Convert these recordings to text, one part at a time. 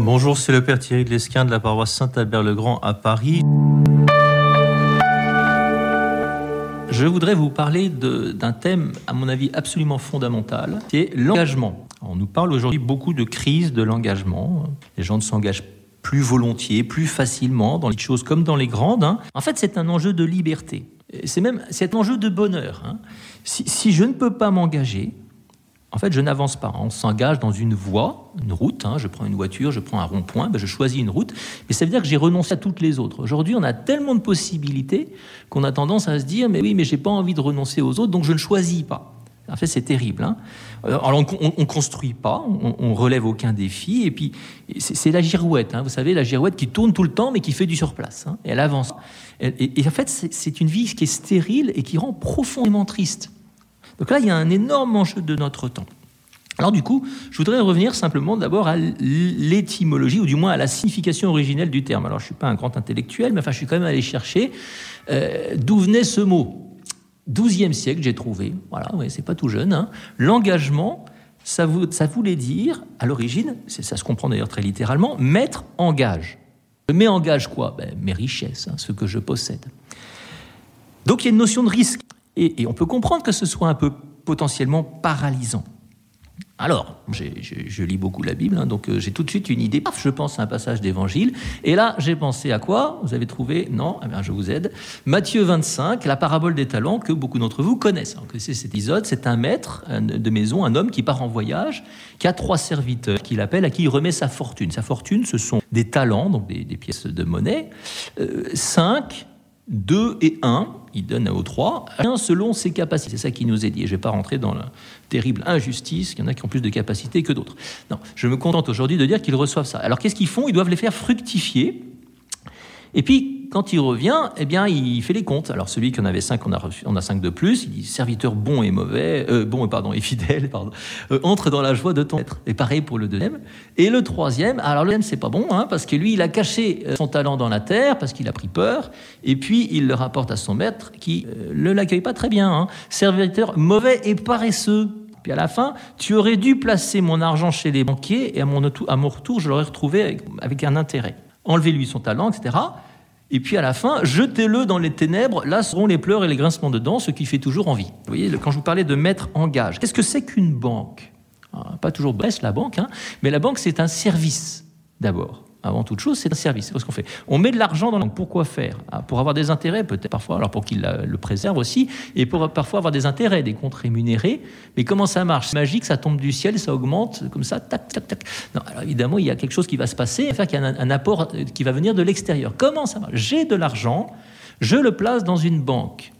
Bonjour, c'est le Père Thierry de l'Esquin de la paroisse Saint-Albert-le-Grand à Paris. Je voudrais vous parler d'un thème, à mon avis, absolument fondamental, qui est l'engagement. On nous parle aujourd'hui beaucoup de crise de l'engagement. Les gens ne s'engagent plus volontiers, plus facilement dans les choses comme dans les grandes. Hein. En fait, c'est un enjeu de liberté. C'est même c'est un enjeu de bonheur. Hein. si, je ne peux pas m'engager, en fait, je n'avance pas. On s'engage dans une voie, une route. Hein. je prends une voiture, je prends un rond-point, ben je choisis une route. Mais ça veut dire que j'ai renoncé à toutes les autres. Aujourd'hui, on a tellement de possibilités qu'on a tendance à se dire mais oui, mais j'ai pas envie de renoncer aux autres, donc je ne choisis pas. En fait, c'est terrible. Hein. Alors, on ne construit pas, on, on, relève aucun défi, et puis c'est la girouette. Hein. Vous savez, la girouette qui tourne tout le temps, mais qui fait du surplace. Elle avance. Et en fait, c'est une vie qui est stérile et qui rend profondément triste. Donc là, il y a un énorme enjeu de notre temps. Alors du coup, je voudrais revenir simplement d'abord à l'étymologie, ou du moins à la signification originelle du terme. Alors je ne suis pas un grand intellectuel, mais enfin je suis quand même allé chercher euh, d'où venait ce mot. 12e siècle, j'ai trouvé, voilà, ouais, c'est pas tout jeune, hein. l'engagement, ça, voulait dire, à l'origine, ça se comprend d'ailleurs très littéralement, mettre en gage. Mets en gage quoi? Ben, Mes richesses, hein, ce que je possède. Donc il y a une notion de risque. Et, on peut comprendre que ce soit un peu potentiellement paralysant. Alors, je lis beaucoup la Bible, hein, donc euh, j'ai tout de suite une idée. Paf, je pense à un passage d'évangile. Et là, j'ai pensé à quoi? Vous avez trouvé? Non? Eh bien, Je vous aide. Matthieu 25, la parabole des talents que beaucoup d'entre vous connaissent. C'est cet épisode. C'est un maître de maison, un homme qui part en voyage, qui a trois serviteurs qu'il appelle, à qui il remet sa fortune. Sa fortune, ce sont des talents, donc des, pièces de monnaie. Euh, cinq 2 et 1, il donne aux 3, un selon ses capacités. C'est ça qui nous est dit. je ne vais pas rentrer dans la terrible injustice, qu'il y en a qui ont plus de capacités que d'autres. Non, je me contente aujourd'hui de dire qu'ils reçoivent ça. Alors qu'est-ce qu'ils font? Ils doivent les faire fructifier. Et puis, quand il revient, eh bien, il fait les comptes. Alors celui qui en avait cinq, on a a cinq de plus. Il dit serviteur bon et mauvais, euh, bon pardon et fidèle, euh, entre dans la joie de ton être. Et pareil pour le deuxième. Et le troisième, alors le deuxième c'est pas bon, hein, parce que lui il a caché euh, son talent dans la terre parce qu'il a pris peur. Et puis il le rapporte à son maître qui ne l'accueille pas très bien. Hein. Serviteur mauvais et paresseux. Puis à la fin, tu aurais dû placer mon argent chez les banquiers et à mon, retour, je l'aurais retrouvé avec, avec un intérêt. Enlevez-lui son talent, etc. Et puis à la fin, jetez-le dans les ténèbres, là seront les pleurs et les grincements de dents, ce qui fait toujours envie. Vous voyez, quand je vous parlais de mettre en gage, qu'est-ce que c'est qu'une banque? Ah, Pas toujours Brest, la banque, hein, mais la banque, c'est un service d'abord avant toute chose, c'est un service. C'est ce qu'on fait. On met de l'argent dans la Pourquoi faire? Ah, Pour avoir des intérêts, peut-être parfois, alors pour qu'il le préserve aussi, et pour parfois avoir des intérêts, des comptes rémunérés. Mais comment ça marche? C'est magique, ça tombe du ciel, ça augmente, comme ça, tac, tac, tac. Non, alors évidemment, il y a quelque chose qui va se passer, faire qu'il y a un, apport euh, qui va venir de l'extérieur. Comment ça marche? J'ai de l'argent, je le place dans une banque.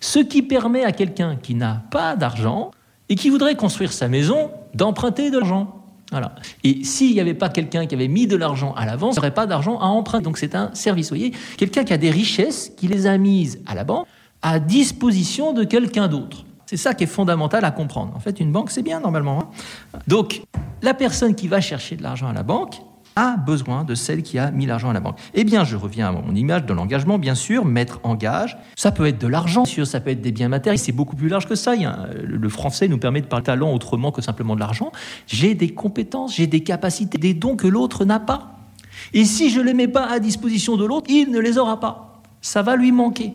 Ce qui permet à quelqu'un qui n'a pas d'argent et qui voudrait construire sa maison d'emprunter de l'argent. Voilà. Et s'il n'y avait pas quelqu'un qui avait mis de l'argent à l'avance, il n'y aurait pas d'argent à emprunter. Donc c'est un service. Vous voyez, quelqu'un qui a des richesses, qui les a mises à la banque, à disposition de quelqu'un d'autre. C'est ça qui est fondamental à comprendre. En fait, une banque, c'est bien normalement. Hein. Donc, la personne qui va chercher de l'argent à la banque, a besoin de celle qui a mis l'argent à la banque. Eh bien, je reviens à mon image de l'engagement, bien sûr, mettre en gage. Ça peut être de l'argent, ça peut être des biens matériels, c'est beaucoup plus large que ça. Le français nous permet de parler talent autrement que simplement de l'argent. J'ai des compétences, j'ai des capacités, des dons que l'autre n'a pas. Et si je ne les mets pas à disposition de l'autre, il ne les aura pas. Ça va lui manquer.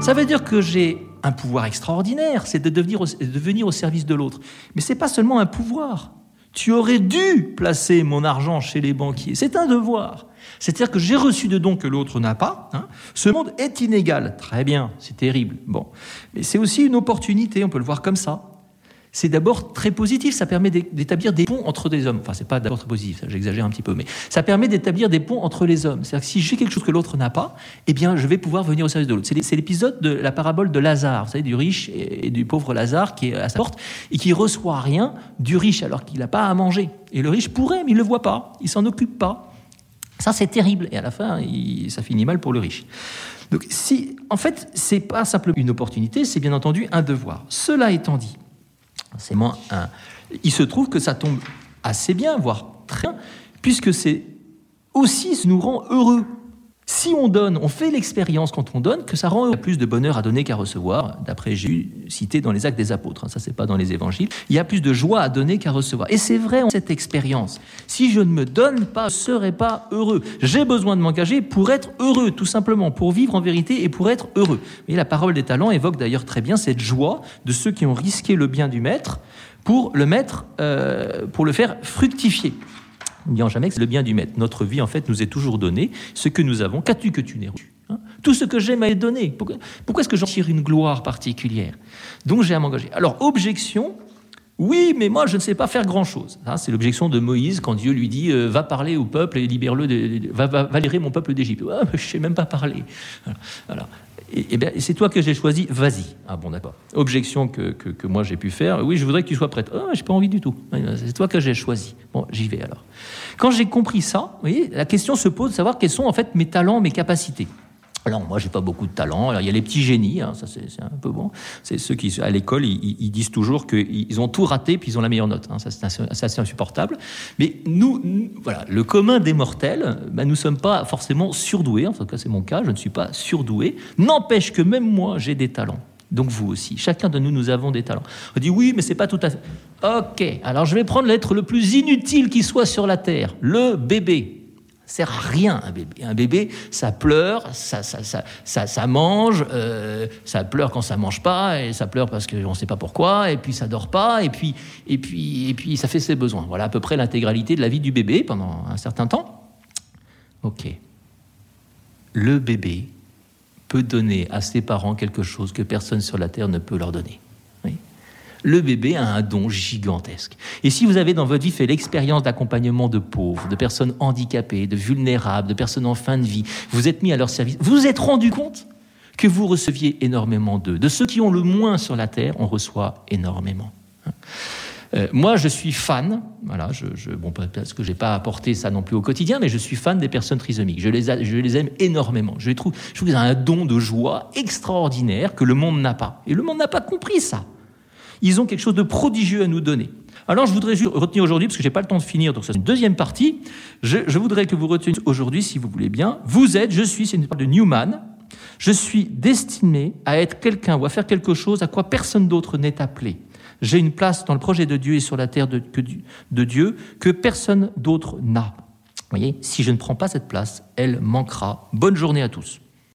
Ça veut dire que j'ai un pouvoir extraordinaire, c'est de, devenir au, venir au service de l'autre. Mais ce n'est pas seulement un pouvoir. Tu aurais dû placer mon argent chez les banquiers. C'est un devoir. C'est-à-dire que j'ai reçu de dons que l'autre n'a pas. Hein. Ce monde est inégal. Très bien, c'est terrible. Bon. Mais c'est aussi une opportunité, on peut le voir comme ça c'est d'abord très positif. Ça permet d'établir des ponts entre des hommes. Enfin, c'est pas d'abord très positif, j'exagère un petit peu, mais ça permet d'établir des ponts entre les hommes. C'est-à-dire que si j'ai quelque chose que l'autre n'a pas, eh bien, je vais pouvoir venir au service de l'autre. C'est l'épisode de la parabole de Lazare, vous savez, du riche et du pauvre Lazare qui est à sa porte et qui reçoit rien du riche alors qu'il n'a pas à manger. Et le riche pourrait, mais il le voit pas, il s'en occupe pas. Ça, c'est terrible. Et à la fin, ça finit mal pour le riche. Donc, si, en fait, c'est pas simplement une opportunité, c'est bien entendu un devoir. Cela étant dit, c'est moins un. Il se trouve que ça tombe assez bien, voire très bien, puisque c'est aussi ce nous rend heureux. Si on donne, on fait l'expérience quand on donne que ça rend plus de bonheur à donner qu'à recevoir, d'après Jésus cité dans les actes des apôtres, hein, ça c'est pas dans les évangiles, il y a plus de joie à donner qu'à recevoir. Et c'est vrai cette expérience. Si je ne me donne pas, je serai pas heureux. J'ai besoin de m'engager pour être heureux, tout simplement, pour vivre en vérité et pour être heureux. Et la parole des talents évoque d'ailleurs très bien cette joie de ceux qui ont risqué le bien du maître pour le euh, pour le faire fructifier. N'oublions jamais que c'est le bien du maître. Notre vie, en fait, nous est toujours donné. Ce que nous avons, qu'as-tu que tu n'aies reçu hein? Tout ce que j'ai m'a été donné. Pourquoi, est-ce que j'en tire une gloire particulière? Donc j'ai à m'engager. Alors, objection, oui, mais moi, je ne sais pas faire grand-chose. Hein, c'est l'objection de Moïse quand Dieu lui dit euh, Va parler au peuple et libère-le, va, va, mon peuple d'Égypte. Je ne sais même pas parler. Et, et bien, c'est toi que j'ai choisi, vas-y. Ah bon, d'accord. Objection que, que, moi j'ai pu faire Oui, je voudrais que tu sois prête. Ah, j'ai pas envie du tout. C'est toi que j'ai choisi. Bon, j'y vais alors. Quand j'ai compris ça, la question se pose de savoir quels sont en fait mes talents, mes capacités. Alors moi, j'ai pas beaucoup de talent. Alors il y a les petits génies, hein, ça c'est un peu bon. C'est ceux qui, à l'école, ils, disent toujours qu'ils ont tout raté puis ils ont la meilleure note. Hein. Ça c'est assez, insupportable. Mais nous, nous, voilà, le commun des mortels, ben, nous sommes pas forcément surdoués. En tout cas, c'est mon cas. Je ne suis pas surdoué. N'empêche que même moi, j'ai des talents. Donc vous aussi. Chacun de nous, nous avons des talents. On dit oui, mais c'est pas tout à fait. Ok. Alors je vais prendre l'être le plus inutile qui soit sur la terre, le bébé sert à rien un bébé. Un bébé, ça pleure, ça, ça, ça, ça mange, euh, ça pleure quand ça mange pas, et ça pleure parce qu'on ne sait pas pourquoi, et puis ça dort pas, et puis, et puis, et puis ça fait ses besoins. Voilà à peu près l'intégralité de la vie du bébé pendant un certain temps. Ok. Le bébé peut donner à ses parents quelque chose que personne sur la terre ne peut leur donner le bébé a un don gigantesque. Et si vous avez dans votre vie fait l'expérience d'accompagnement de pauvres, de personnes handicapées, de vulnérables, de personnes en fin de vie, vous êtes mis à leur service, vous vous êtes rendu compte que vous receviez énormément d'eux. De ceux qui ont le moins sur la terre, on reçoit énormément. Euh, moi, je suis fan, voilà, je, bon, parce que je n'ai pas apporté ça non plus au quotidien, mais je suis fan des personnes trisomiques. Je les, je les aime énormément. Je, trouve, je trouve qu'ils ont un don de joie extraordinaire que le monde n'a pas. Et le monde n'a pas compris ça ils ont quelque chose de prodigieux à nous donner. Alors, je voudrais retenir aujourd'hui, parce que je n'ai pas le temps de finir, donc c'est une deuxième partie. Je, voudrais que vous reteniez aujourd'hui, si vous voulez bien. Vous êtes, je suis, c'est une parole de Newman. Je suis destiné à être quelqu'un ou à faire quelque chose à quoi personne d'autre n'est appelé. J'ai une place dans le projet de Dieu et sur la terre de, de Dieu que personne d'autre n'a. Vous voyez, si je ne prends pas cette place, elle manquera. Bonne journée à tous.